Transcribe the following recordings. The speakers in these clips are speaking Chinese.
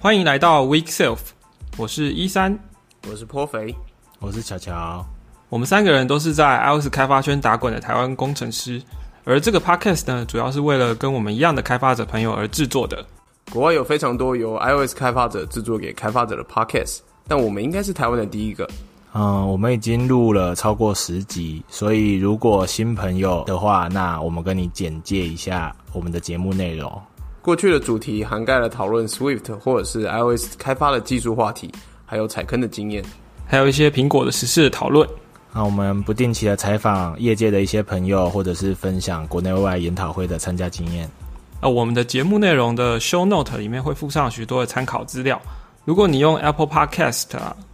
欢迎来到 Week Self，我是一三，我是颇肥，我是巧巧。我们三个人都是在 iOS 开发圈打滚的台湾工程师，而这个 Podcast 呢，主要是为了跟我们一样的开发者朋友而制作的。国外有非常多由 iOS 开发者制作给开发者的 Podcast，但我们应该是台湾的第一个。嗯，我们已经录了超过十集，所以如果新朋友的话，那我们跟你简介一下我们的节目内容。过去的主题涵盖了讨论 Swift 或者是 iOS 开发的技术话题，还有踩坑的经验，还有一些苹果的实事的讨论。那我们不定期的采访业界的一些朋友，或者是分享国内外研讨会的参加经验。呃，我们的节目内容的 Show Note 里面会附上许多的参考资料。如果你用 Apple Podcast、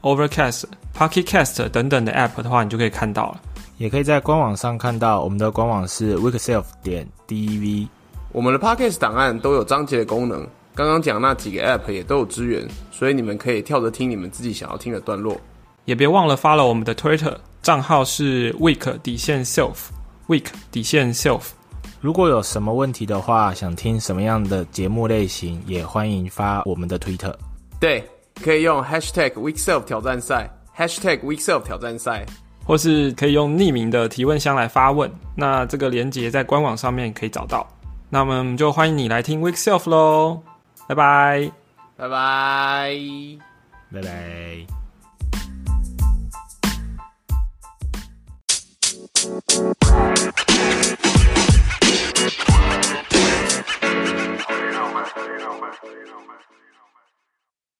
Overcast、Pocket Cast 等等的 App 的话，你就可以看到了。也可以在官网上看到，我们的官网是 Weekself 点 dev。我们的 Podcast 档案都有章节的功能，刚刚讲那几个 App 也都有支援，所以你们可以跳着听你们自己想要听的段落。也别忘了 follow 我们的 Twitter 账号是 Week 底线 Self，Week 底线 Self。如果有什么问题的话，想听什么样的节目类型，也欢迎发我们的 Twitter。对，可以用 Hashtag Weekself 挑战赛，Hashtag Weekself 挑战赛，或是可以用匿名的提问箱来发问。那这个连接在官网上面可以找到。那么我们就欢迎你来听 Weekself 喽，拜拜，拜拜，拜拜。